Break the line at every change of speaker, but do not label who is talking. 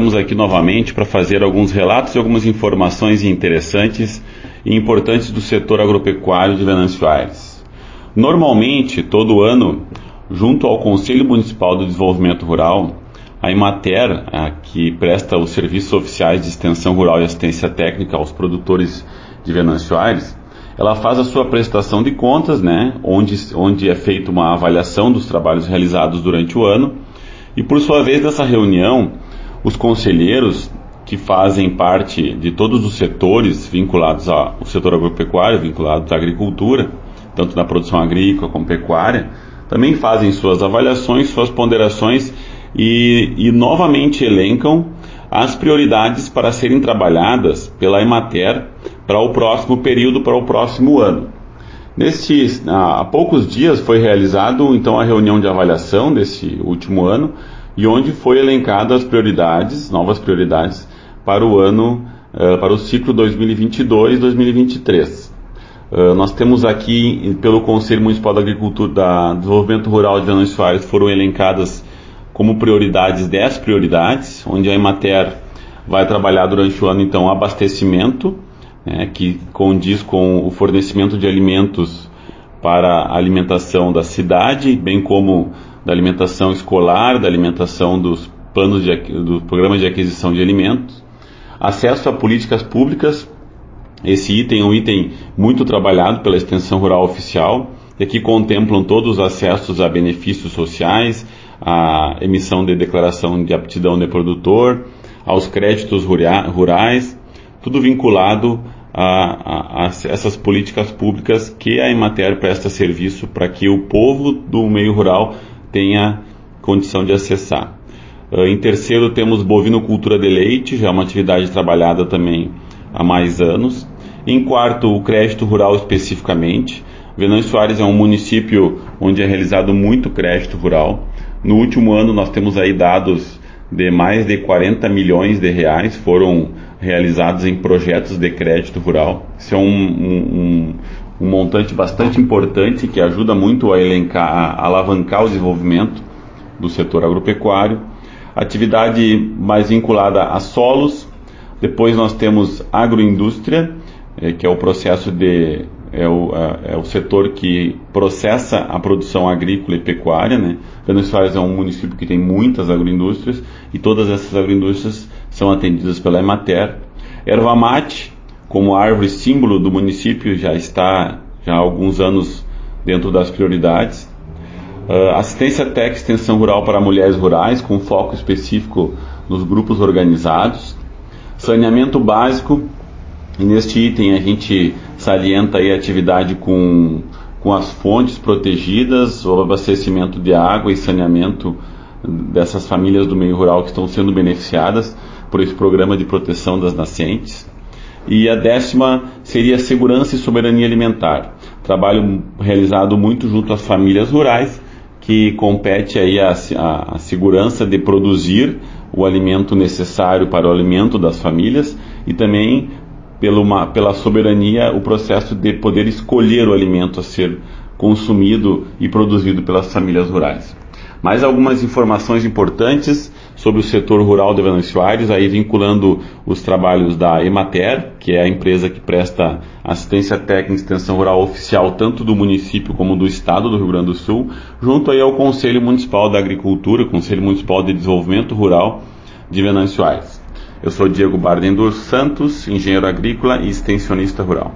estamos aqui novamente para fazer alguns relatos e algumas informações interessantes e importantes do setor agropecuário de Venâncio Aires. Normalmente, todo ano, junto ao Conselho Municipal do Desenvolvimento Rural, a Imater, a que presta os serviços oficiais de extensão rural e assistência técnica aos produtores de Venâncio Aires, ela faz a sua prestação de contas, né, onde, onde é feita uma avaliação dos trabalhos realizados durante o ano, e por sua vez dessa reunião, os conselheiros que fazem parte de todos os setores vinculados ao setor agropecuário, vinculados à agricultura, tanto na produção agrícola como pecuária, também fazem suas avaliações, suas ponderações e, e novamente elencam as prioridades para serem trabalhadas pela Emater para o próximo período, para o próximo ano. Nestes, há poucos dias foi realizado então a reunião de avaliação desse último ano e onde foi elencadas as prioridades, novas prioridades para o ano, uh, para o ciclo 2022-2023. Uh, nós temos aqui, pelo Conselho Municipal da Agricultura, da Desenvolvimento Rural de Venâncio Soares, foram elencadas como prioridades 10 prioridades, onde a Emater vai trabalhar durante o ano, então, abastecimento, né, que condiz com o fornecimento de alimentos para a alimentação da cidade, bem como da alimentação escolar, da alimentação dos planos de, do programa de aquisição de alimentos, acesso a políticas públicas. Esse item é um item muito trabalhado pela extensão rural oficial, e aqui contemplam todos os acessos a benefícios sociais, a emissão de declaração de aptidão de produtor, aos créditos rurais, tudo vinculado a, a, a, essas políticas públicas que a Emater presta serviço para que o povo do meio rural tenha condição de acessar. Uh, em terceiro, temos bovinocultura de leite, já é uma atividade trabalhada também há mais anos. Em quarto, o crédito rural especificamente. Venâncio Soares é um município onde é realizado muito crédito rural. No último ano, nós temos aí dados de mais de 40 milhões de reais foram realizados em projetos de crédito rural. Isso é um, um, um montante bastante importante que ajuda muito a elencar, a alavancar o desenvolvimento do setor agropecuário. Atividade mais vinculada a solos. Depois nós temos agroindústria, eh, que é o processo de é o, é o setor que processa a produção agrícola e pecuária. Né? Soares é um município que tem muitas agroindústrias e todas essas agroindústrias são atendidas pela Emater. Erva mate, como árvore símbolo do município, já está já há alguns anos dentro das prioridades. Uh, assistência técnica extensão rural para mulheres rurais, com foco específico nos grupos organizados. Saneamento básico, e neste item a gente salienta a atividade com, com as fontes protegidas, o abastecimento de água e saneamento dessas famílias do meio rural que estão sendo beneficiadas por esse programa de proteção das nascentes. E a décima seria segurança e soberania alimentar. Trabalho realizado muito junto às famílias rurais, que compete aí a, a, a segurança de produzir o alimento necessário para o alimento das famílias e também pela, pela soberania o processo de poder escolher o alimento a ser consumido e produzido pelas famílias rurais. Mais algumas informações importantes sobre o setor rural de Venâncio Aires, aí vinculando os trabalhos da Emater, que é a empresa que presta assistência técnica e extensão rural oficial tanto do município como do estado do Rio Grande do Sul, junto aí ao Conselho Municipal da Agricultura, Conselho Municipal de Desenvolvimento Rural de Venâncio Aires. Eu sou Diego Barden dos Santos, engenheiro agrícola e extensionista rural.